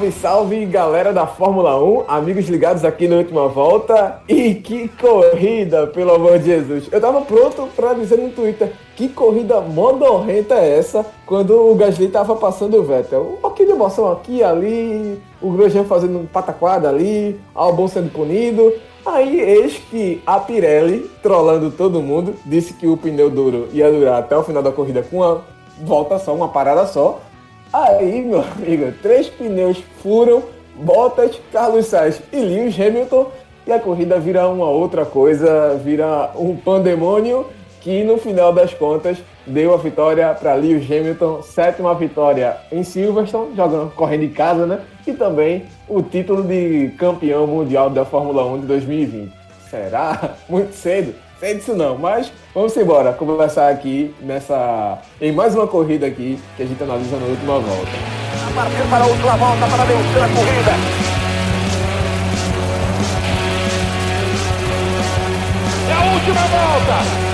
Salve, salve, galera da Fórmula 1, amigos ligados aqui na última volta. E que corrida, pelo amor de Jesus. Eu tava pronto para dizer no Twitter que corrida modorrenta é essa quando o Gasly tava passando o Vettel. Um pouquinho de emoção aqui ali, o Grosjean fazendo um pataquada ali, Albon sendo punido. Aí, eis que a Pirelli, trollando todo mundo, disse que o pneu duro ia durar até o final da corrida com uma volta só, uma parada só. Aí, meu amigo, três pneus furam, Bottas, Carlos Sainz e Lewis Hamilton, e a corrida vira uma outra coisa, vira um pandemônio que no final das contas deu a vitória para Lewis Hamilton, sétima vitória em Silverstone, jogando correndo em casa, né? E também o título de campeão mundial da Fórmula 1 de 2020. Será? Muito cedo? Sei disso não, mas vamos embora conversar aqui nessa. em mais uma corrida aqui que a gente analisa na última volta. A partir para a última volta para vencer a corrida. É a última volta!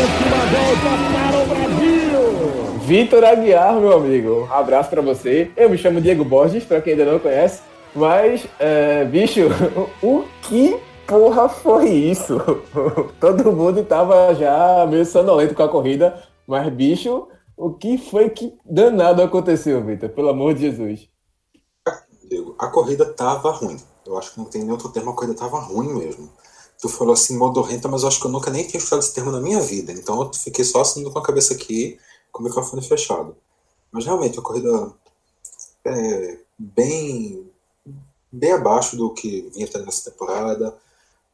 Última volta para o Brasil! Vitor Aguiar, meu amigo, um abraço para você. Eu me chamo Diego Borges, para quem ainda não conhece. Mas, é, bicho, o que porra foi isso? Todo mundo tava já meio sonolento com a corrida, mas, bicho, o que foi que danado aconteceu, Vitor? Pelo amor de Jesus. A corrida tava ruim. Eu acho que não tem nem outro termo, a corrida tava ruim mesmo. Tu falou assim, modorrenta, mas eu acho que eu nunca nem tinha escutado esse termo na minha vida. Então eu fiquei só assinando com a cabeça aqui, com o microfone fechado. Mas realmente, a corrida é bem bem abaixo do que vinha tendo nessa temporada.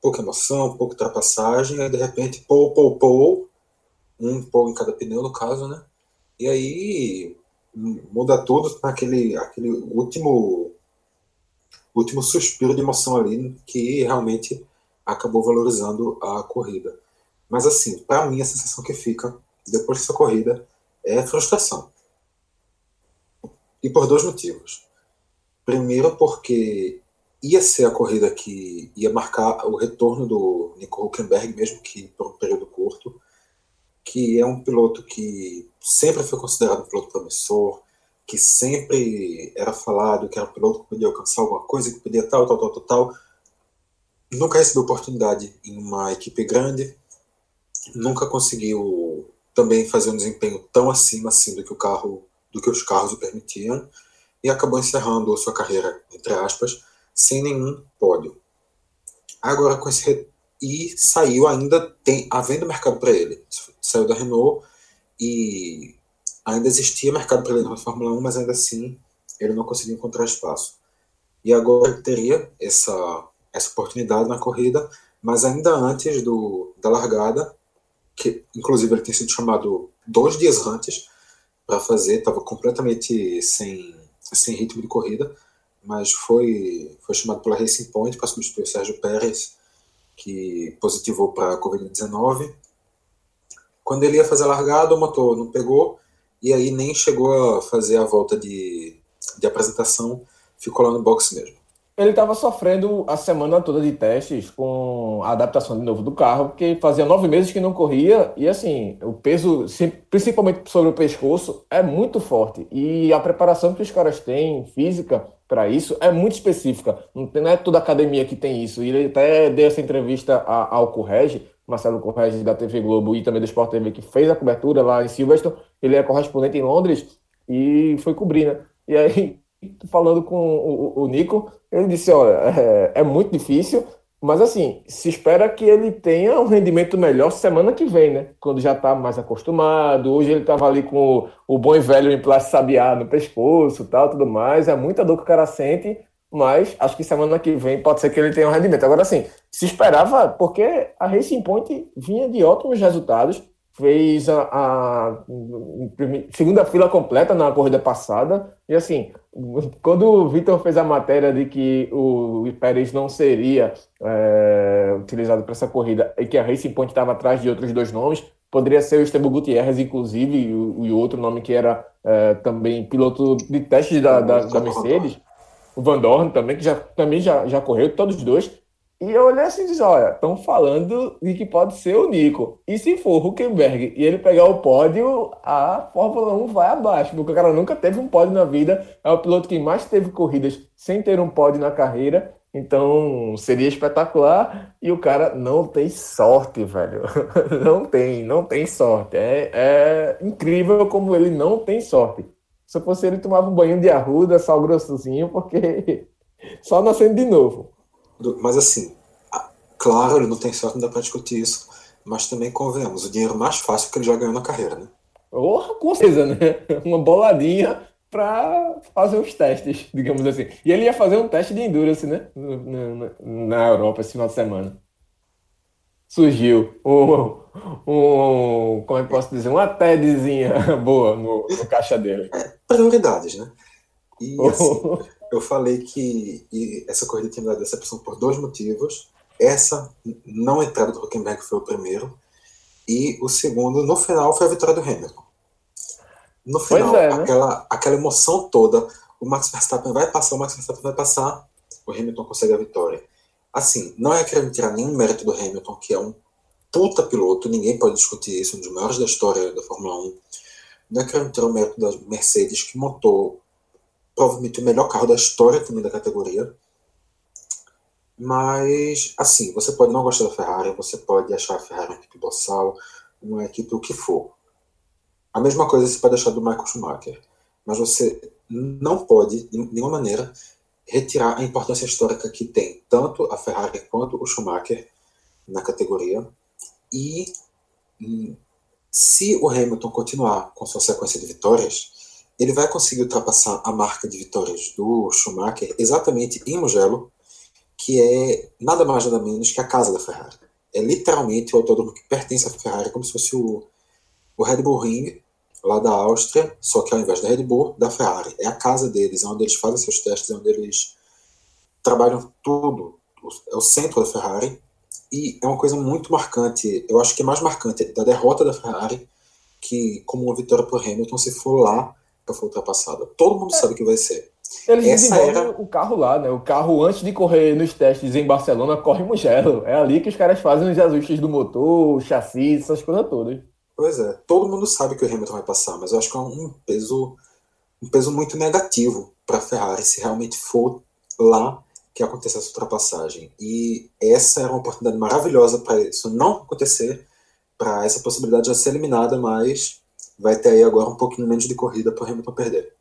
Pouca emoção, pouca ultrapassagem, aí de repente, pou, pou, pou, um pou em cada pneu, no caso, né? E aí muda tudo naquele aquele último último suspiro de emoção ali que realmente acabou valorizando a corrida. Mas assim, para mim a sensação que fica depois dessa corrida é frustração. E por dois motivos. Primeiro, porque ia ser a corrida que ia marcar o retorno do Nico Huckenberg, mesmo que por um período curto, que é um piloto que sempre foi considerado um piloto promissor, que sempre era falado que era um piloto que podia alcançar alguma coisa, que podia tal, tal, tal, tal, tal. Nunca recebeu oportunidade em uma equipe grande, nunca conseguiu também fazer um desempenho tão acima assim do que o carro, do que os carros o permitiam e acabou encerrando sua carreira, entre aspas, sem nenhum pódio. Agora com esse e saiu ainda tem havendo mercado para ele. Saiu da Renault e ainda existia mercado para ele na Fórmula 1, mas ainda assim ele não conseguiu encontrar espaço. E agora teria essa essa oportunidade na corrida, mas ainda antes do da largada, que inclusive ele tinha sido chamado dois dias antes para fazer, estava completamente sem sem ritmo de corrida, mas foi, foi chamado pela Racing Point para substituir o Sérgio Pérez, que positivou para a Covid-19. Quando ele ia fazer a largada, o motor não pegou, e aí nem chegou a fazer a volta de, de apresentação, ficou lá no box mesmo ele estava sofrendo a semana toda de testes com a adaptação de novo do carro, porque fazia nove meses que não corria e assim o peso, principalmente sobre o pescoço, é muito forte e a preparação que os caras têm física para isso é muito específica. Não é toda academia que tem isso. E ele até deu essa entrevista ao Correge, Marcelo Correge da TV Globo e também do Sport TV que fez a cobertura lá em Silverstone. Ele é correspondente em Londres e foi cobrir, né? E aí falando com o, o Nico, ele disse, olha, é, é, muito difícil, mas assim, se espera que ele tenha um rendimento melhor semana que vem, né? Quando já está mais acostumado. Hoje ele estava ali com o, o, bom e velho emplasto sabiá no pescoço tal, tudo mais. É muita dor que o cara sente, mas acho que semana que vem pode ser que ele tenha um rendimento. Agora, assim, se esperava, porque a Racing Point vinha de ótimos resultados, fez a, a, segunda fila completa na corrida passada. E assim, quando o Vitor fez a matéria de que o Pérez não seria é, utilizado para essa corrida e que a Racing Point estava atrás de outros dois nomes, poderia ser o Esteban Gutierrez, inclusive, e o, e outro nome que era é, também piloto de testes da, da, da Mercedes, o Van Dorn também, que já, também já, já correu, todos os dois. E eu olhei assim e disse: olha, estão falando de que pode ser o Nico. E se for o Huckenberg e ele pegar o pódio, a Fórmula 1 vai abaixo, porque o cara nunca teve um pódio na vida. É o piloto que mais teve corridas sem ter um pódio na carreira. Então seria espetacular. E o cara não tem sorte, velho. Não tem, não tem sorte. É, é incrível como ele não tem sorte. Se fosse ele, tomava um banho de arruda, sal grossozinho, porque só nascendo de novo. Mas assim, claro, ele não tem sorte, não dá pra discutir isso. Mas também convenhamos, o dinheiro mais fácil que ele já ganhou na carreira, né? Oh, com certeza, né? Uma boladinha para fazer os testes, digamos assim. E ele ia fazer um teste de endurance, né? Na, na Europa esse final de semana. Surgiu um, um, como é que posso dizer, uma TEDzinha boa no, no caixa dele. É, prioridades, né? E assim, eu falei que essa corrida tinha dado decepção por dois motivos. Essa não entrada do Huckenberg foi o primeiro. E o segundo, no final, foi a vitória do Hamilton. No final, é, né? aquela, aquela emoção toda, o Max Verstappen vai passar, o Max Verstappen vai passar, o Hamilton consegue a vitória. Assim, não é querendo tirar nenhum mérito do Hamilton, que é um puta piloto, ninguém pode discutir isso, um dos maiores da história da Fórmula 1. Não é querendo tirar o mérito da Mercedes, que montou provavelmente o melhor carro da história também da categoria. Mas, assim, você pode não gostar da Ferrari, você pode achar a Ferrari uma equipe boçal, uma equipe o que for. A mesma coisa você pode achar do Michael Schumacher. Mas você não pode, de nenhuma maneira, retirar a importância histórica que tem tanto a Ferrari quanto o Schumacher na categoria. E hum, se o Hamilton continuar com sua sequência de vitórias, ele vai conseguir ultrapassar a marca de vitórias do Schumacher exatamente em Mugello, que é nada mais nada menos que a casa da Ferrari. É literalmente o autódromo que pertence à Ferrari, como se fosse o, o Red Bull Ring, lá da Áustria, só que ao invés da Red Bull, da Ferrari. É a casa deles, é onde eles fazem seus testes, é onde eles trabalham tudo. É o centro da Ferrari. E é uma coisa muito marcante, eu acho que é mais marcante da derrota da Ferrari que como uma vitória para Hamilton se for lá for ultrapassada. Todo mundo é. sabe que vai ser. Eles Essa desenvolvem era... o carro lá, né? O carro, antes de correr nos testes em Barcelona, corre Mugello. É ali que os caras fazem os ajustes do motor, o chassi, essas coisas todas. Pois é, todo mundo sabe que o Hamilton vai passar, mas eu acho que é um peso, um peso muito negativo para a Ferrari se realmente for lá que aconteça essa ultrapassagem. E essa era uma oportunidade maravilhosa para isso não acontecer, para essa possibilidade já ser eliminada, mas vai ter aí agora um pouquinho menos de corrida para o Hamilton perder.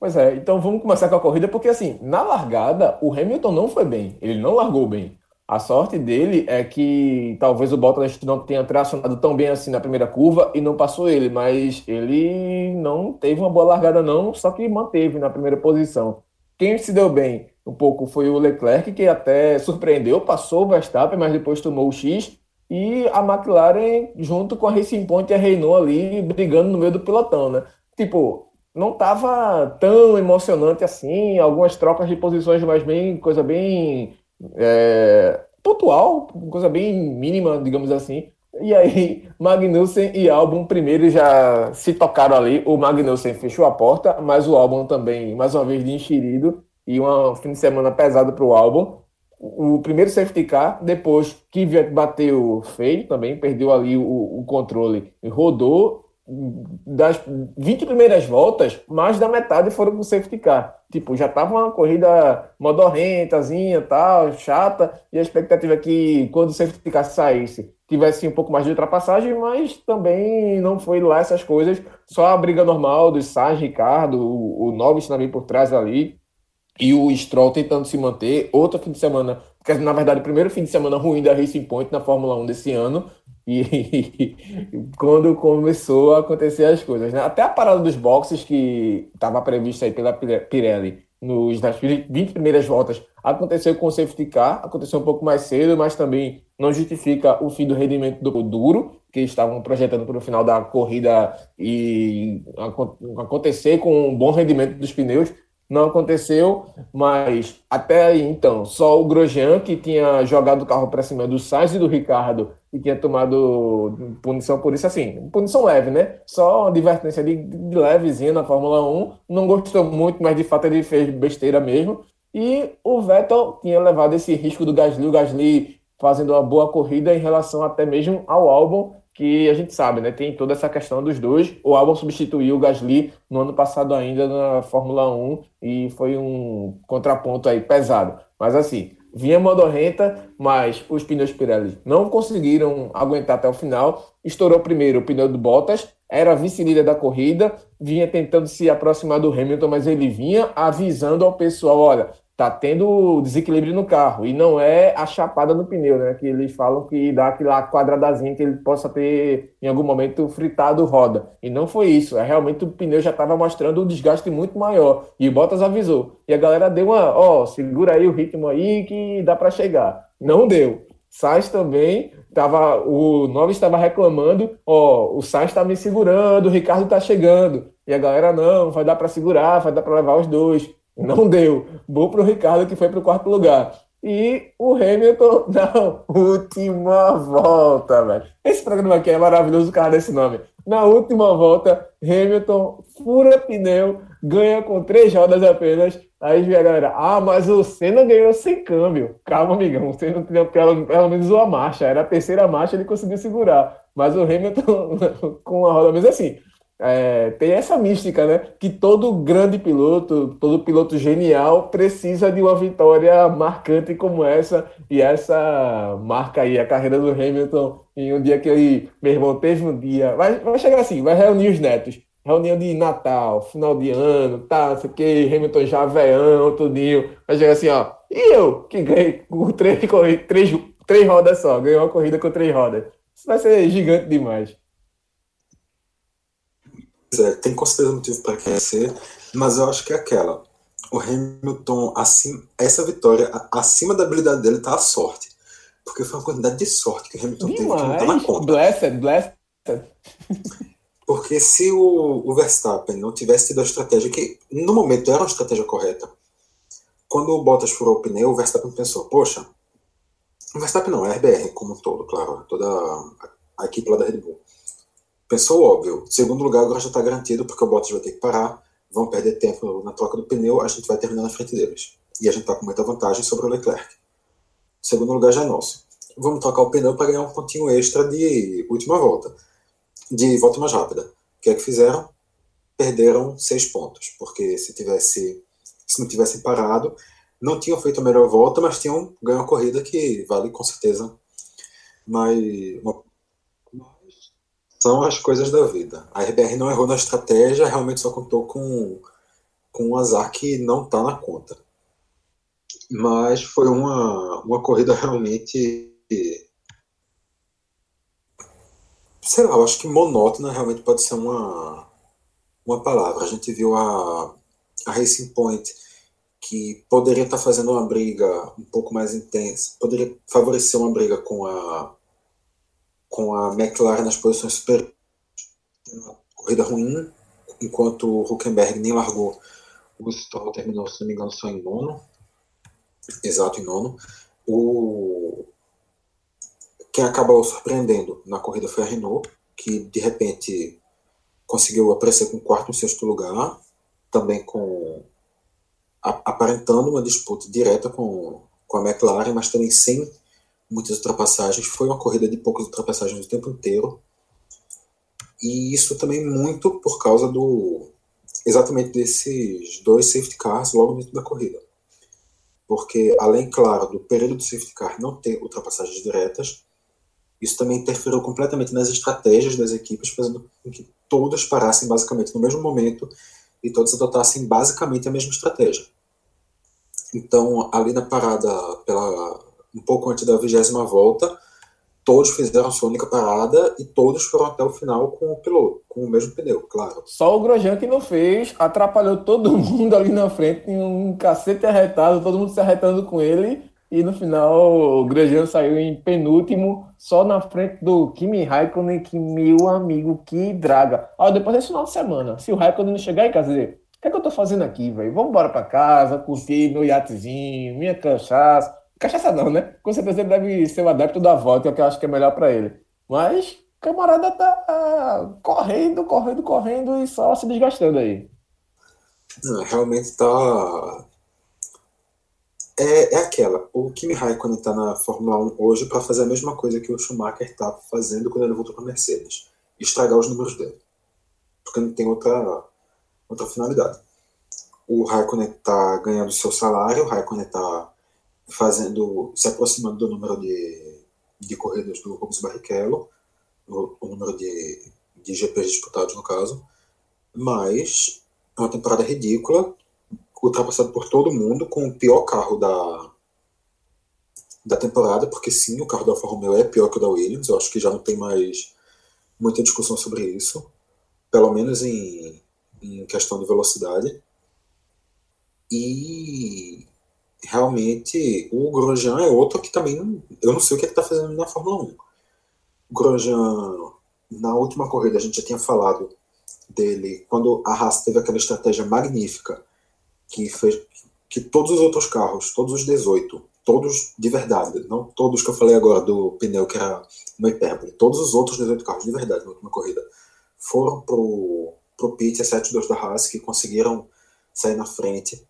Pois é, então vamos começar com a corrida, porque assim, na largada, o Hamilton não foi bem, ele não largou bem. A sorte dele é que talvez o Bottas não tenha tracionado tão bem assim na primeira curva e não passou ele, mas ele não teve uma boa largada não, só que manteve na primeira posição. Quem se deu bem um pouco foi o Leclerc, que até surpreendeu, passou o Verstappen, mas depois tomou o X, e a McLaren junto com a Racing Point e a Renault ali brigando no meio do pelotão, né? Tipo, não estava tão emocionante assim, algumas trocas de posições, mas bem, coisa bem é, pontual, coisa bem mínima, digamos assim. E aí, Magnussen e Albon primeiro já se tocaram ali. O Magnussen fechou a porta, mas o Albon também, mais uma vez, de enxerido. E um fim de semana pesado para o Albon. O primeiro safety car, depois Kvyat bateu feio também, perdeu ali o, o controle e rodou. Das 20 primeiras voltas, mais da metade foram com safety car. Tipo, já tava uma corrida modorrentazinha, tal, chata, e a expectativa é que quando o safety car saísse, tivesse um pouco mais de ultrapassagem, mas também não foi lá essas coisas, só a briga normal do Sainz, Ricardo, o, o Norris também por trás ali, e o Stroll tentando se manter. Outro fim de semana, porque na verdade o primeiro fim de semana ruim da Racing Point na Fórmula 1 desse ano, e quando começou a acontecer as coisas, né? Até a parada dos boxes que estava prevista aí pela Pirelli nos, nas 20 primeiras voltas aconteceu com o safety car, aconteceu um pouco mais cedo, mas também não justifica o fim do rendimento do duro que estavam projetando para o final da corrida e acontecer com um bom rendimento dos pneus não aconteceu, mas até aí então, só o Grosjean que tinha jogado o carro para cima do Sainz e do Ricardo e tinha tomado punição por isso, assim, punição leve, né? Só uma advertência de, de levezinha na Fórmula 1, não gostou muito, mas de fato ele fez besteira mesmo. E o Vettel tinha levado esse risco do Gasly, o Gasly fazendo uma boa corrida em relação até mesmo ao Albon, que a gente sabe, né? Tem toda essa questão dos dois. O Albon substituiu o Gasly no ano passado ainda na Fórmula 1 e foi um contraponto aí pesado. Mas assim, vinha modorrenta, mas os pneus Pirelli não conseguiram aguentar até o final. Estourou primeiro o pneu do Bottas, era vice-líder da corrida, vinha tentando se aproximar do Hamilton, mas ele vinha avisando ao pessoal: olha, tá tendo desequilíbrio no carro. E não é a chapada no pneu, né? Que eles falam que dá aquela quadradazinha que ele possa ter, em algum momento, fritado roda. E não foi isso. É realmente o pneu já estava mostrando um desgaste muito maior. E o Bottas avisou. E a galera deu uma, ó, oh, segura aí o ritmo aí que dá para chegar. Não deu. Sainz também tava, o Nove estava reclamando, ó, o Sainz está me segurando, o Ricardo está chegando. E a galera não, vai dar para segurar, vai dar para levar os dois. Não deu. Bom para o Ricardo, que foi para o quarto lugar. E o Hamilton, na última volta, velho. Esse programa aqui é maravilhoso, o cara desse nome. Na última volta, Hamilton fura pneu, ganha com três rodas apenas. Aí vem a galera, ah, mas o Senna ganhou sem câmbio. Calma, amigão, o Senna pelo, pelo menos uma marcha. Era a terceira marcha, ele conseguiu segurar. Mas o Hamilton com a roda, mesmo assim, é, tem essa mística, né? Que todo grande piloto, todo piloto genial precisa de uma vitória marcante como essa. E essa marca aí a carreira do Hamilton em um dia que ele, meu irmão, teve um dia. Vai, vai chegar assim, vai reunir os netos. Reunião de Natal, final de ano, tá, não sei o que, Hamilton já veião, tudinho. Vai chegar assim, ó. E eu, que ganhei com três, três, três rodas só, ganhei uma corrida com três rodas. Isso vai ser gigante demais. É, tem com certeza motivo para crescer, mas eu acho que é aquela. O Hamilton, assim, essa vitória, acima da habilidade dele, tá a sorte. Porque foi uma quantidade de sorte que o Hamilton Demais. teve que não tá na conta. Blessed, blessed. Porque se o, o, Verstappen não tivesse tido a estratégia, que no momento era uma estratégia correta, quando o Bottas furou o pneu, o Verstappen pensou, poxa, o Verstappen não, é a RBR como um todo, claro, toda a, a equipe lá da Red Bull pensou óbvio. Segundo lugar, agora já está garantido, porque o Bottas vai ter que parar, vão perder tempo na troca do pneu, a gente vai terminar na frente deles. E a gente está com muita vantagem sobre o Leclerc. Segundo lugar já é nosso. Vamos trocar o pneu para ganhar um pontinho extra de última volta, de volta mais rápida. O que é que fizeram? Perderam seis pontos, porque se tivesse, se não tivessem parado, não tinham feito a melhor volta, mas tinham ganho a corrida que vale com certeza mais uma são as coisas da vida. A RBR não errou na estratégia, realmente só contou com, com um azar que não está na conta. Mas foi uma, uma corrida realmente. Sei lá, eu acho que monótona realmente pode ser uma, uma palavra. A gente viu a, a Racing Point, que poderia estar tá fazendo uma briga um pouco mais intensa, poderia favorecer uma briga com a com a McLaren nas posições superiores. Uma corrida ruim, enquanto o Huckenberg nem largou. O Stroll terminou, se não me engano, só em nono. Exato, em nono. O... Quem acabou surpreendendo na corrida foi a Renault, que de repente conseguiu aparecer com quarto e sexto lugar, também com aparentando uma disputa direta com, com a McLaren, mas também sem muitas ultrapassagens. Foi uma corrida de poucas ultrapassagens o tempo inteiro. E isso também muito por causa do exatamente desses dois safety cars logo dentro da corrida. Porque, além, claro, do período do safety car não ter ultrapassagens diretas, isso também interferiu completamente nas estratégias das equipes, fazendo com que todas parassem basicamente no mesmo momento e todas adotassem basicamente a mesma estratégia. Então, ali na parada pela um pouco antes da vigésima volta, todos fizeram sua única parada e todos foram até o final com o piloto, com o mesmo pneu, claro. Só o Grosjean que não fez, atrapalhou todo mundo ali na frente, um cacete arretado, todo mundo se arretando com ele. E no final o Grosjean saiu em penúltimo, só na frente do Kimi Raikkonen, que meu amigo, que draga. Ó, depois desse final de semana, se o Raikkonen não chegar em casa dizer, o que é que eu tô fazendo aqui, velho? Vamos embora pra casa, curtir meu iatezinho, minha cachaça, Cachaça não, né? Com certeza ele deve ser o adepto da volta, que eu acho que é melhor para ele. Mas camarada tá correndo, correndo, correndo e só se desgastando aí. Não, realmente tá. é, é aquela. O Kimi Raikkonen está na Fórmula 1 hoje para fazer a mesma coisa que o Schumacher estava fazendo quando ele voltou para a Mercedes: estragar os números dele. Porque não tem outra, outra finalidade. O Raikkonen está ganhando seu salário, o Raikkonen está fazendo, se aproximando do número de, de corridas do Rubens Barrichello, o, o número de, de GPs disputados no caso, mas é uma temporada ridícula, ultrapassado por todo mundo, com o pior carro da, da temporada, porque sim, o carro da Alfa Romeo é pior que o da Williams, eu acho que já não tem mais muita discussão sobre isso, pelo menos em, em questão de velocidade. E realmente o Grosjean é outro que também eu não sei o que ele está fazendo na Fórmula 1. O Grosjean, na última corrida, a gente já tinha falado dele, quando a Haas teve aquela estratégia magnífica que fez que todos os outros carros, todos os 18, todos de verdade, não todos que eu falei agora do pneu que era uma hipérbole, todos os outros 18 carros de verdade na última corrida foram pro, pro pit, exceto dois da Haas, que conseguiram sair na frente.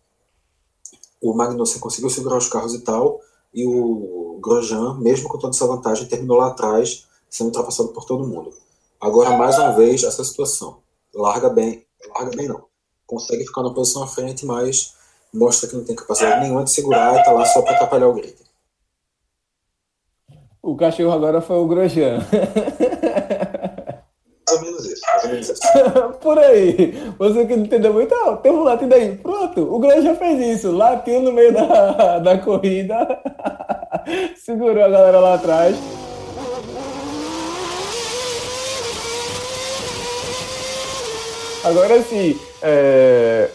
O Magnussen conseguiu segurar os carros e tal, e o Grosjean, mesmo com toda essa vantagem, terminou lá atrás, sendo ultrapassado por todo mundo. Agora, mais uma vez, essa situação. Larga bem, larga bem não consegue ficar na posição à frente, mas mostra que não tem capacidade nenhuma de segurar e está lá só para atrapalhar o grid. O cachorro agora foi o Grosjean. Mais ou menos isso, mais ou menos isso. Por aí. Você que não entendeu muito, ah, tem um latido aí. Pronto, o Grosjean fez isso. Latiu no meio da, da corrida. Segurou a galera lá atrás. Agora sim, é,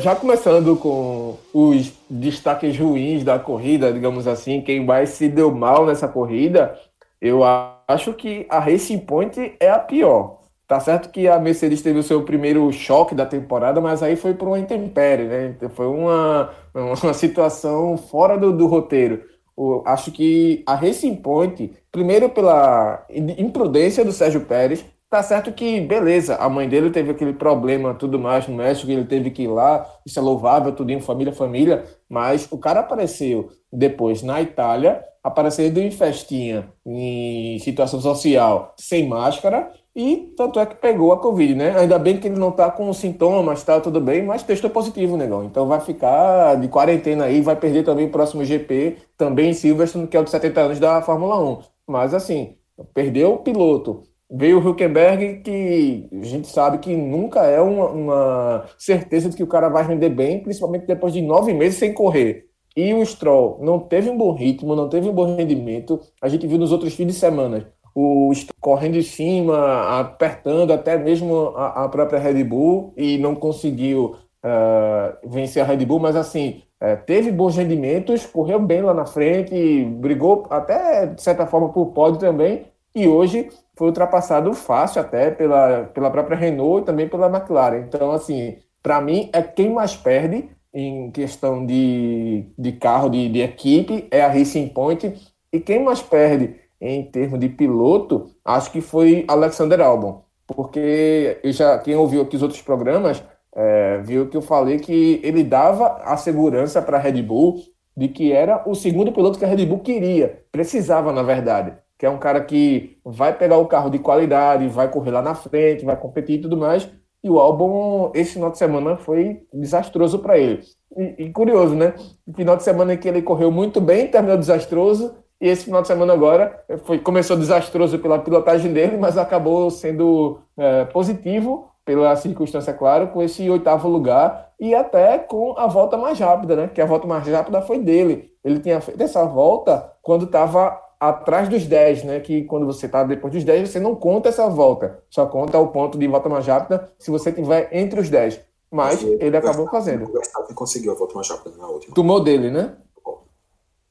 já começando com os destaques ruins da corrida, digamos assim, quem mais se deu mal nessa corrida, eu acho que a Racing Point é a pior. Tá certo que a Mercedes teve o seu primeiro choque da temporada, mas aí foi por uma intempérie, né? Foi uma, uma situação fora do, do roteiro. Eu acho que a Racing Point, primeiro pela imprudência do Sérgio Pérez, Tá certo que, beleza, a mãe dele teve aquele problema, tudo mais no México, ele teve que ir lá, isso é louvável, tudo em família, família, mas o cara apareceu depois na Itália, apareceu em festinha, em situação social, sem máscara, e tanto é que pegou a Covid, né? Ainda bem que ele não tá com sintomas, tá tudo bem, mas testou positivo, negão. Então vai ficar de quarentena aí, vai perder também o próximo GP, também em Silverstone, que é o de 70 anos da Fórmula 1. Mas assim, perdeu o piloto, Veio o Huckenberg, que a gente sabe que nunca é uma, uma, certeza de que o cara vai render bem, principalmente depois de nove meses sem correr. E o Stroll não teve um bom ritmo, não teve um bom rendimento. A gente viu nos outros fins de semana o Stroll correndo em cima, apertando até mesmo a, a própria Red Bull e não conseguiu uh, vencer a Red Bull, mas assim, uh, teve bons rendimentos, correu bem lá na frente, brigou até de certa forma por pódio também, e hoje foi ultrapassado fácil até pela, pela própria Renault e também pela McLaren. Então, assim, para mim, é quem mais perde em questão de, de carro, de, de equipe, é a Racing Point. E quem mais perde em termos de piloto, acho que foi Alexander Albon. Porque já, quem ouviu aqui os outros programas é, viu que eu falei que ele dava a segurança para a Red Bull de que era o segundo piloto que a Red Bull queria, precisava, na verdade que é um cara que vai pegar o carro de qualidade, vai correr lá na frente, vai competir e tudo mais. E o álbum, esse final de semana, foi desastroso para ele. E, e, curioso, né? Final de semana que ele correu muito bem, terminou desastroso. E esse final de semana agora foi, começou desastroso pela pilotagem dele, mas acabou sendo é, positivo pela circunstância, claro, com esse oitavo lugar e até com a volta mais rápida, né? Que a volta mais rápida foi dele. Ele tinha feito essa volta quando estava atrás dos 10, né? Que quando você está depois dos 10, você não conta essa volta. Só conta o ponto de volta mais rápida se você tiver entre os 10. Mas ele, ele acabou fazendo. O Verstappen conseguiu a volta mais rápida na última. Tomou dele, né?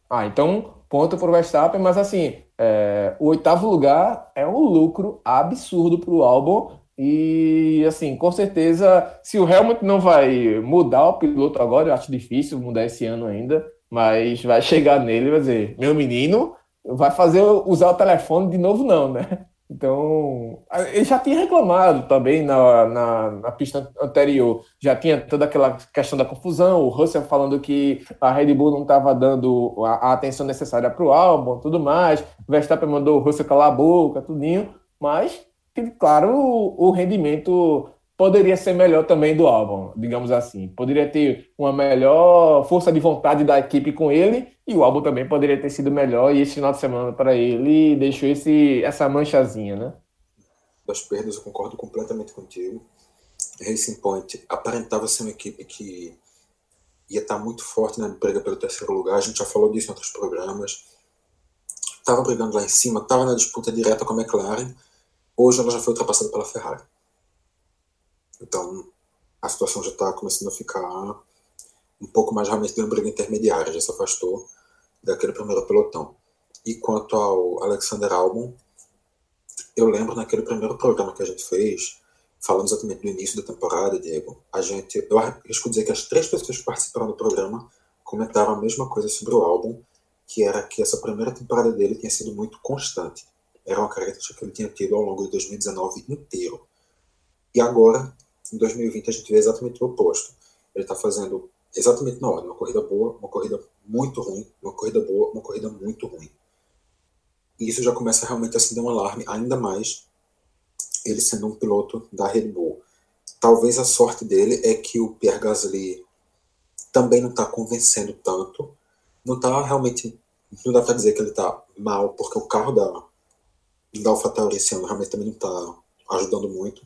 Ah, então ponto para o Verstappen, mas assim, é, o oitavo lugar é um lucro absurdo para o Albon. E assim, com certeza, se o Helmut não vai mudar o piloto agora, eu acho difícil mudar esse ano ainda, mas vai chegar nele e vai dizer: meu menino, vai fazer usar o telefone de novo, não, né? Então, ele já tinha reclamado também na, na, na, pista anterior, já tinha toda aquela questão da confusão, o Russell falando que a Red Bull não estava dando a, a, atenção necessária para o álbum, tudo mais, o Verstappen mandou o Russell calar a boca, tudinho, mas, claro, o, o rendimento poderia ser melhor também do álbum, digamos assim. Poderia ter uma melhor força de vontade da equipe com ele e o álbum também poderia ter sido melhor. E esse final de semana para ele deixou esse, essa manchazinha, né? Das perdas, eu concordo completamente contigo. Racing Point aparentava ser uma equipe que ia estar muito forte na briga pelo terceiro lugar. A gente já falou disso em outros programas. Estava brigando lá em cima, estava na disputa direta com a McLaren. Hoje ela já foi ultrapassada pela Ferrari. Então, a situação já está começando a ficar um pouco mais realmente de uma briga intermediária, já se afastou daquele primeiro pelotão. E quanto ao Alexander Albon, eu lembro naquele primeiro programa que a gente fez, falando exatamente do início da temporada, Diego, a gente, eu arrisco dizer que as três pessoas que participaram do programa comentaram a mesma coisa sobre o álbum, que era que essa primeira temporada dele tinha sido muito constante. Era uma característica que ele tinha tido ao longo de 2019 inteiro. E agora, em 2020 a gente vê exatamente o oposto. Ele está fazendo exatamente na hora, uma corrida boa, uma corrida muito ruim, uma corrida boa, uma corrida muito ruim. E isso já começa realmente a acender um alarme, ainda mais ele sendo um piloto da Red Bull. Talvez a sorte dele é que o Pierre Gasly também não está convencendo tanto. Não está realmente. Não dá para dizer que ele está mal, porque o carro da, da AlphaTauri esse ano realmente também não está ajudando muito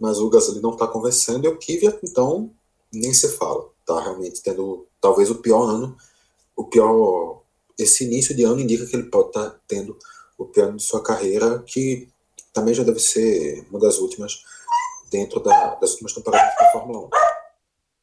mas o Gasly não está convencendo e o Kvyat, então, nem se fala. Está realmente tendo talvez o pior ano, o pior. Esse início de ano indica que ele pode estar tá tendo o pior ano de sua carreira, que também já deve ser uma das últimas dentro da, das últimas temporadas da Fórmula 1.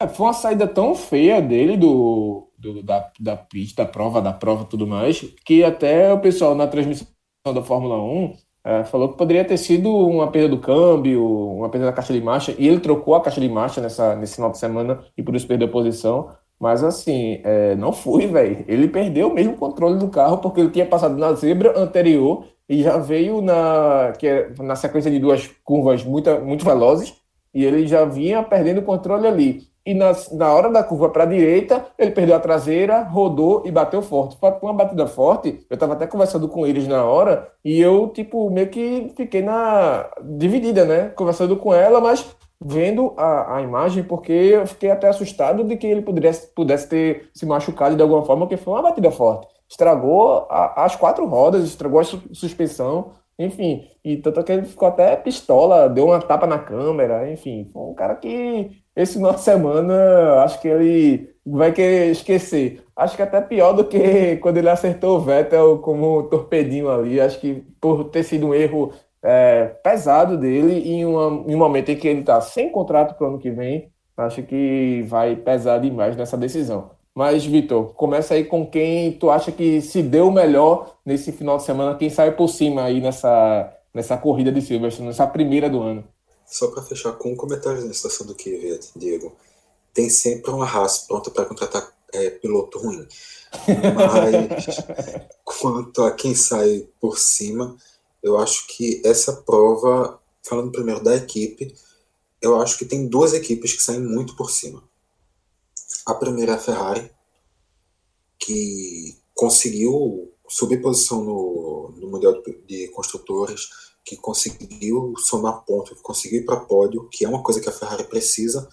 É, foi uma saída tão feia dele do, do da, da pista, da prova, da prova tudo mais, que até o pessoal na transmissão da Fórmula 1 é, falou que poderia ter sido uma perda do câmbio, uma perda da caixa de marcha, e ele trocou a caixa de marcha nessa, nesse final de semana e por isso perdeu posição. Mas assim, é, não foi, velho. Ele perdeu mesmo o controle do carro porque ele tinha passado na zebra anterior e já veio na, que é, na sequência de duas curvas muito, muito velozes e ele já vinha perdendo o controle ali e na, na hora da curva para a direita, ele perdeu a traseira, rodou e bateu forte. Foi uma batida forte, eu estava até conversando com eles na hora, e eu, tipo, meio que fiquei na dividida, né? Conversando com ela, mas vendo a, a imagem, porque eu fiquei até assustado de que ele pudesse, pudesse ter se machucado de alguma forma, porque foi uma batida forte. Estragou a, as quatro rodas, estragou a su, suspensão, enfim. E tanto que ele ficou até pistola, deu uma tapa na câmera, enfim. Foi um cara que esse final de semana, acho que ele vai querer esquecer. Acho que até pior do que quando ele acertou o Vettel como torpedinho ali. Acho que por ter sido um erro é, pesado dele em, uma, em um momento em que ele está sem contrato para o ano que vem, acho que vai pesar demais nessa decisão. Mas, Vitor, começa aí com quem tu acha que se deu melhor nesse final de semana, quem sai por cima aí nessa, nessa corrida de Silverstone, nessa primeira do ano. Só para fechar com um comentário na situação do Kvyat, Diego. Tem sempre uma raça pronta para contratar é, piloto ruim. Mas quanto a quem sai por cima, eu acho que essa prova, falando primeiro da equipe, eu acho que tem duas equipes que saem muito por cima. A primeira é a Ferrari, que conseguiu subir posição no, no Mundial de Construtores, que conseguiu somar pontos, que conseguiu ir para pódio, que é uma coisa que a Ferrari precisa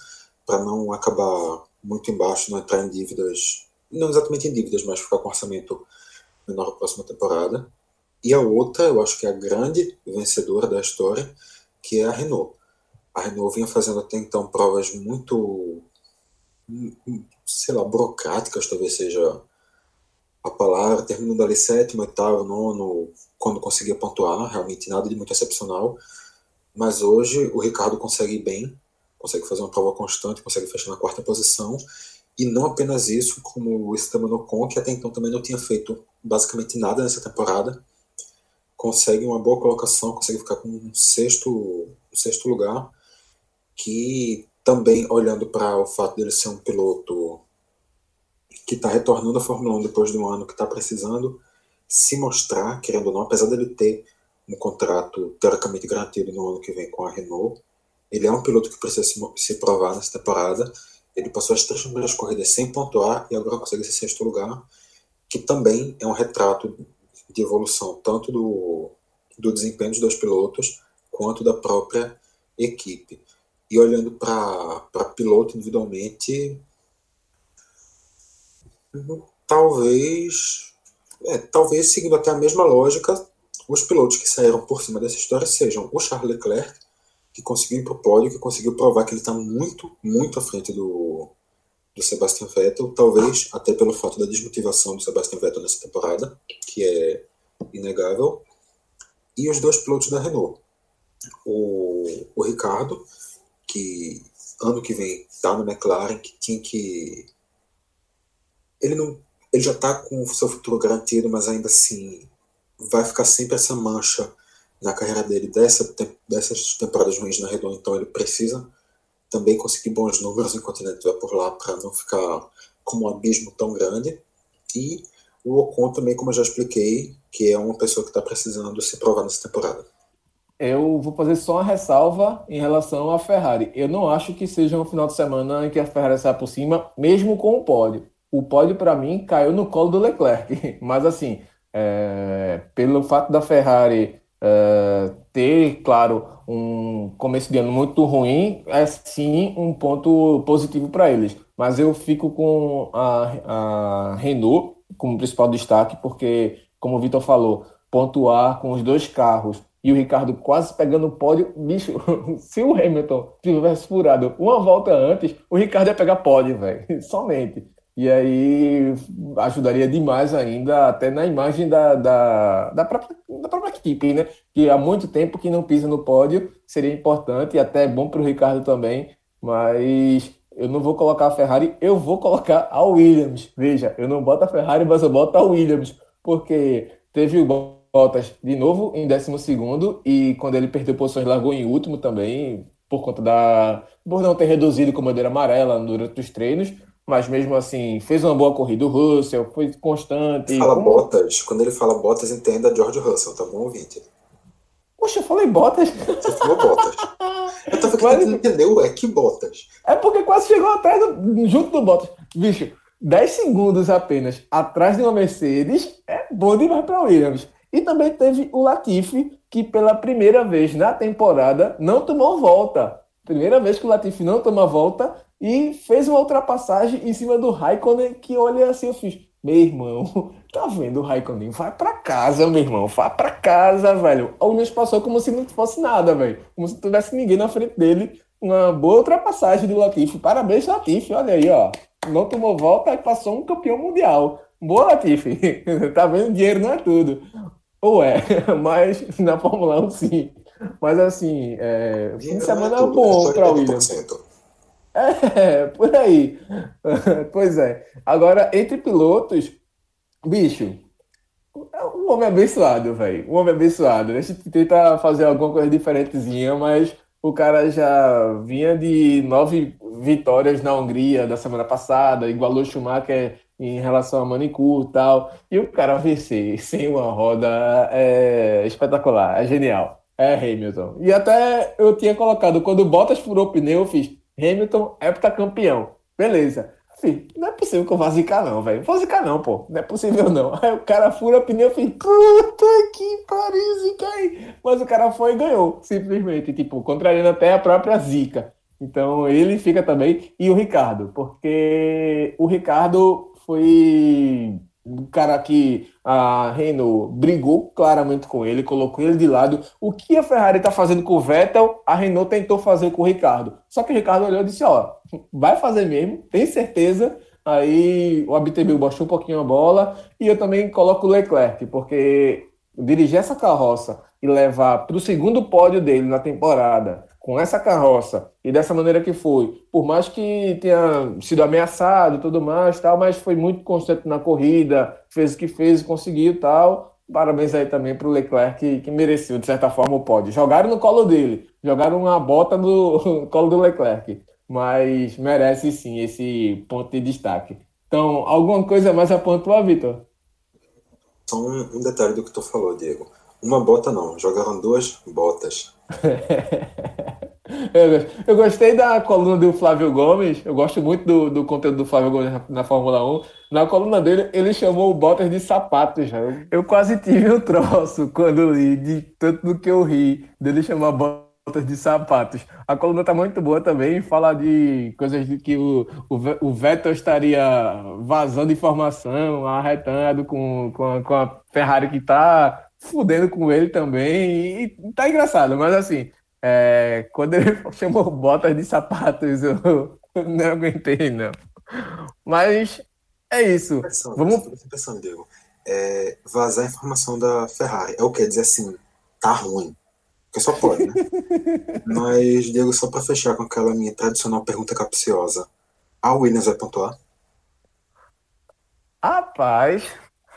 para não acabar muito embaixo, não entrar em dívidas, não exatamente em dívidas, mas ficar com orçamento menor na próxima temporada. E a outra, eu acho que é a grande vencedora da história, que é a Renault. A Renault vinha fazendo até então provas muito, sei lá, burocráticas, talvez seja a palavra, terminando ali sétimo, oitavo, nono, quando conseguia pontuar, realmente nada de muito excepcional. Mas hoje o Ricardo consegue ir bem, consegue fazer uma prova constante, consegue fechar na quarta posição. E não apenas isso, como o Esteban Ocon, que até então também não tinha feito basicamente nada nessa temporada, consegue uma boa colocação, consegue ficar com um sexto, um sexto lugar, que também olhando para o fato dele ser um piloto que está retornando à Fórmula 1 depois de um ano que está precisando se mostrar, querendo ou não, apesar dele ter um contrato teoricamente garantido no ano que vem com a Renault. Ele é um piloto que precisa se, se provar nessa temporada. Ele passou as três primeiras corridas sem pontuar e agora consegue esse sexto lugar, que também é um retrato de evolução tanto do, do desempenho dos dois pilotos quanto da própria equipe. E olhando para piloto individualmente, talvez, é, talvez seguindo até a mesma lógica, os pilotos que saíram por cima dessa história sejam o Charles Leclerc, que conseguiu ir para o pódio, que conseguiu provar que ele está muito, muito à frente do, do Sebastian Vettel, talvez até pelo fato da desmotivação do Sebastian Vettel nessa temporada, que é inegável, e os dois pilotos da Renault. O, o Ricardo, que ano que vem está no McLaren, que tinha que. Ele, não, ele já está com o seu futuro garantido, mas ainda assim vai ficar sempre essa mancha na carreira dele dessa, dessas temporadas ruins na Renault, então ele precisa também conseguir bons números enquanto ele estiver por lá para não ficar com um abismo tão grande. E o Ocon também, como eu já expliquei, que é uma pessoa que está precisando se provar nessa temporada. Eu vou fazer só uma ressalva em relação à Ferrari. Eu não acho que seja um final de semana em que a Ferrari sai por cima, mesmo com o pódio. O pódio, para mim, caiu no colo do Leclerc. Mas, assim, é, pelo fato da Ferrari é, ter, claro, um começo de ano muito ruim, é sim um ponto positivo para eles. Mas eu fico com a, a Renault como principal destaque, porque, como o Vitor falou, pontuar com os dois carros e o Ricardo quase pegando o pódio, bicho, se o Hamilton tivesse furado uma volta antes, o Ricardo ia pegar pódio, velho, somente. E aí ajudaria demais ainda, até na imagem da, da, da, própria, da própria equipe, né? Que há muito tempo que não pisa no pódio, seria importante e até bom para o Ricardo também, mas eu não vou colocar a Ferrari, eu vou colocar a Williams. Veja, eu não boto a Ferrari, mas eu boto a Williams, porque teve o Bottas de novo em 12 e quando ele perdeu posições largou em último também, por conta da. por não ter reduzido com bandeira amarela durante os treinos mas mesmo assim fez uma boa corrida. O Russell foi constante. Fala como... Bottas, quando ele fala Bottas, entenda George Russell, tá bom, ouvinte? Poxa, eu falei Bottas. Você falou Bottas. Eu tava querendo mas... entender o é que Bottas. É porque quase chegou atrás do... junto do Bottas. Bicho, 10 segundos apenas atrás de uma Mercedes é bom demais para Williams. E também teve o Latifi, que pela primeira vez na temporada não tomou volta. Primeira vez que o Latifi não toma volta e fez uma ultrapassagem em cima do Raikkonen que olha assim, eu fiz, meu irmão, tá vendo o Raikkonen? Vai pra casa, meu irmão, vai pra casa, velho. A Williams passou como se não fosse nada, velho. Como se não tivesse ninguém na frente dele. Uma boa ultrapassagem do Latifi. Parabéns, Latifi, olha aí, ó. Não tomou volta e passou um campeão mundial. Boa, Latifi. tá vendo? Dinheiro não é tudo. Ou é, mas na Fórmula 1 sim. Mas assim, é, fim de semana é, é bom para o Williams. É, por aí. pois é. Agora, entre pilotos, bicho, um homem abençoado, velho. Um homem abençoado. A gente tenta fazer alguma coisa diferentezinha, mas o cara já vinha de nove vitórias na Hungria da semana passada, igualou Schumacher em relação a Manicur e tal. E o cara vencer sem uma roda é espetacular, é genial. É Hamilton. E até eu tinha colocado, quando o Bottas furou o pneu, eu fiz Hamilton heptacampeão. Beleza. Filho, não é possível que eu vá zicar, não, velho. Vou zicar, não, pô. Não é possível, não. Aí o cara fura o pneu e fiz, puta que pariu, aí. Mas o cara foi e ganhou, simplesmente. Tipo, contrariando até a própria zica. Então ele fica também. E o Ricardo, porque o Ricardo foi um cara que a Renault brigou claramente com ele, colocou ele de lado. O que a Ferrari está fazendo com o Vettel, a Renault tentou fazer com o Ricardo. Só que o Ricardo olhou e disse: Ó, vai fazer mesmo, tem certeza. Aí o ABTB baixou um pouquinho a bola e eu também coloco o Leclerc, porque dirigir essa carroça e levar para o segundo pódio dele na temporada com essa carroça e dessa maneira que foi, por mais que tenha sido ameaçado e tudo mais, tal, mas foi muito constante na corrida, fez o que fez, conseguiu tal. Parabéns aí também para o Leclerc, que, que, mereceu, de certa forma, o pódio. Jogaram no colo dele, jogaram uma bota no colo do Leclerc, mas merece sim esse ponto de destaque. Então, alguma coisa mais a pontuar, Vitor? Só um, um detalhe do que tu falou, Diego. Uma bota não, jogaram duas botas. eu, eu, gostei da coluna do Flávio Gomes, eu gosto muito do, do conteúdo do Flávio Gomes na, Fórmula 1. Na coluna dele, ele chamou o Bottas de sapatos. Eu quase tive um troço quando li, de tanto do que eu ri, dele chamar Bottas de sapatos. A coluna tá muito boa também, fala de coisas de que o, o, o Vettel estaria vazando informação, arretando com, com, com a Ferrari que tá fudendo com ele também. E tá engraçado, mas assim, é, quando ele chamou botas de sapatos, eu não aguentei, não. Mas é isso. Pensando, Vamos. Pensando, Diego, é, vazar a informação da Ferrari é o que? Dizer assim, tá ruim. Porque só pode, né? Mas, Diego, só para fechar com aquela minha tradicional pergunta capciosa: a Williams vai pontuar? Rapaz,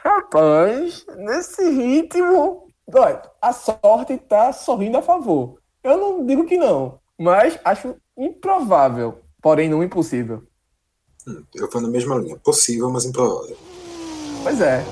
rapaz, nesse ritmo, olha, a sorte tá sorrindo a favor. Eu não digo que não, mas acho improvável, porém não impossível. Hum, eu vou na mesma linha. Possível, mas improvável. Pois é.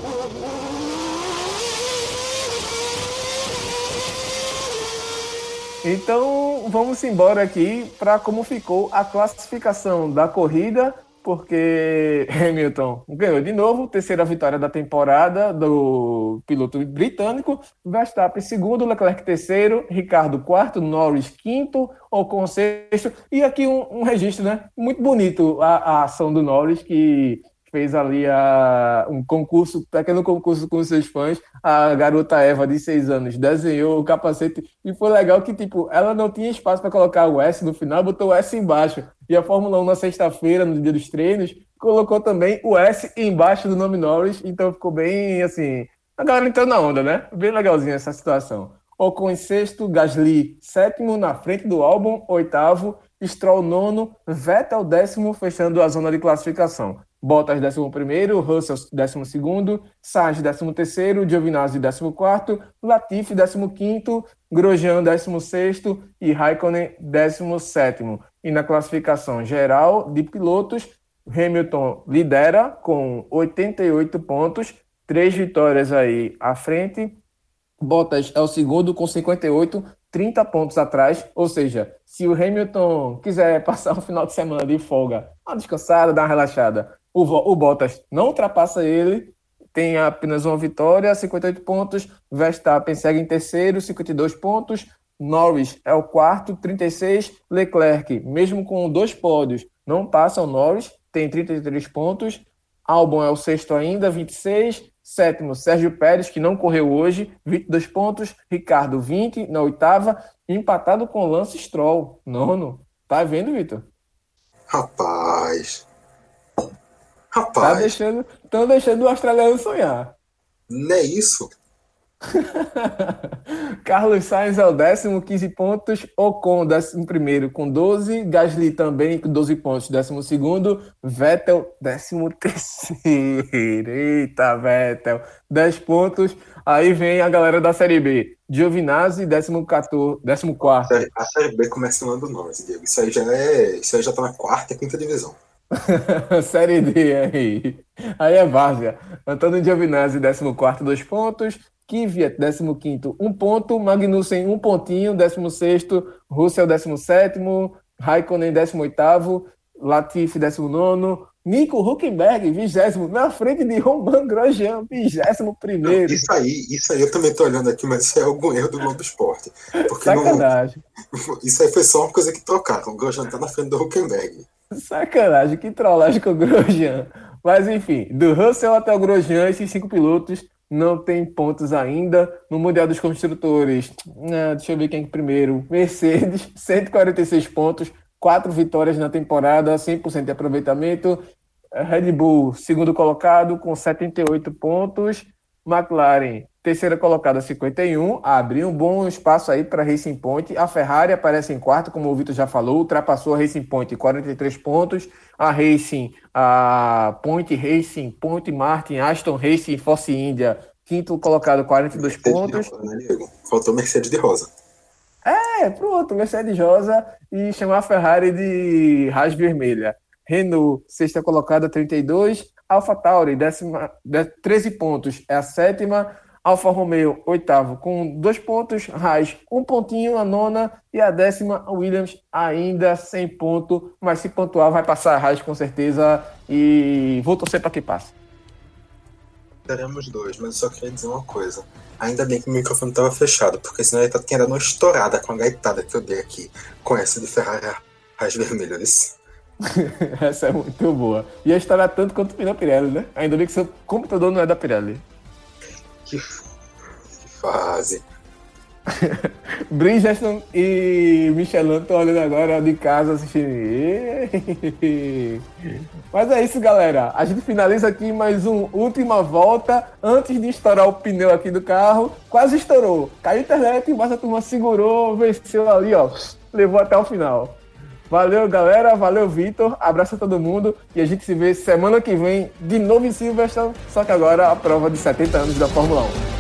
Então vamos embora aqui para como ficou a classificação da corrida, porque Hamilton ganhou de novo, terceira vitória da temporada do piloto britânico, Verstappen segundo, Leclerc terceiro, Ricardo quarto, Norris quinto, Ocon sexto, e aqui um, um registro, né? Muito bonito a, a ação do Norris, que fez ali a, um concurso, pequeno concurso com seus fãs. A garota Eva, de seis anos, desenhou o capacete e foi legal que, tipo, ela não tinha espaço para colocar o S no final, botou o S embaixo. E a Fórmula 1 na sexta-feira, no dia dos treinos, colocou também o S embaixo do nome Norris, então ficou bem assim. A galera entrou na onda, né? Bem legalzinha essa situação. Ocon em sexto, Gasly sétimo, na frente do álbum, oitavo, Stroll nono, Vettel décimo, fechando a zona de classificação. Bottas 11, Russell 12, Sainz 13, Giovinazzi 14, Latifi 15, Grosjean 16 e Raikkonen 17. E na classificação geral de pilotos, Hamilton lidera com 88 pontos, três vitórias aí à frente. Bottas é o segundo com 58, 30 pontos atrás, ou seja, se o Hamilton quiser passar um final de semana de folga, uma descansada, dar uma relaxada, o, o Bottas não ultrapassa ele, tem apenas uma vitória, 58 pontos. Verstappen segue em terceiro, 52 pontos. Norris é o quarto, 36. Leclerc, mesmo com dois pódios, não passa o Norris, tem 33 pontos. Albon é o sexto ainda, 26. Sétimo, Sérgio Pérez, que não correu hoje, 22 pontos. Ricardo, 20 na oitava. Empatado com Lance Stroll, nono. Tá vendo, Vitor? Rapaz, Rapaz. Tá deixando, estão deixando o australiano sonhar. Não é isso? Carlos Sainz é o décimo, 15 pontos. Ocon, décimo primeiro, com 12. Gasly também com 12 pontos, décimo segundo. Vettel, décimo terceiro. Eita, Vettel, 10 pontos. Aí vem a galera da Série B. Giovinazzi, décimo, 14, décimo quarto. A Série B começa ano nós, Diego. Isso aí já é, isso aí já tá na quarta e quinta divisão. Série D aí. Aí é Várzea. Antônio Giovinazzi, 14, 2 pontos. Kvyat, 15, 1 ponto. Magnussen, 1 pontinho. 16, Russell, 17. Raikkonen, 18. Latifi, 19. Nico Huckenberg, 20, na frente de Roman Grosjean, 21. Isso aí, isso aí eu também tô olhando aqui, mas isso é algum erro do Globo Esporte. Porque Sacanagem. Não, isso aí foi só uma coisa que trocaram. O Grosjean tá na frente do Huckenberg. Sacanagem, que trollagem com o Grosjean. Mas enfim, do Russell até o Grosjean, esses cinco pilotos não tem pontos ainda. No Mundial dos Construtores, né, deixa eu ver quem é primeiro. Mercedes, 146 pontos, quatro vitórias na temporada, 100% de aproveitamento. Red Bull, segundo colocado, com 78 pontos. McLaren, terceira colocada, 51, abriu um bom espaço aí para Racing Point. A Ferrari aparece em quarto, como o Vitor já falou, ultrapassou a Racing Point, 43 pontos. A Racing, a Point Racing, Point Martin, Aston Racing, Force India, quinto colocado, 42 Mercedes pontos. Rosa, né, Faltou Mercedes de Rosa. É, pronto, Mercedes Rosa e chamar a Ferrari de Raiz Vermelha. Renault, sexta colocada, 32. AlphaTauri, décima, 13 pontos, é a sétima. Alfa Romeo, oitavo, com dois pontos. Haas, um pontinho, a nona. E a décima, Williams, ainda sem ponto. Mas se pontuar, vai passar a Haas com certeza. E vou torcer para que passe. Teremos dois, mas eu só queria dizer uma coisa. Ainda bem que o microfone estava fechado, porque senão ele tinha dado uma estourada com a gaitada que eu dei aqui com essa de Ferrari Haas vermelhas. essa é muito boa. E a estourar tanto quanto o pneu Pirelli, né? Ainda bem que seu computador não é da Pirelli. Que, que fase. Bridgestone e Michelin estão olhando agora de casa assistindo. Mas é isso, galera. A gente finaliza aqui mais uma última volta antes de estourar o pneu aqui do carro. Quase estourou. Caiu a internet, mas a turma segurou, venceu ali, ó. Levou até o final. Valeu, galera. Valeu, Vitor. Abraço a todo mundo. E a gente se vê semana que vem de novo em Silverstone. Só que agora a prova de 70 anos da Fórmula 1.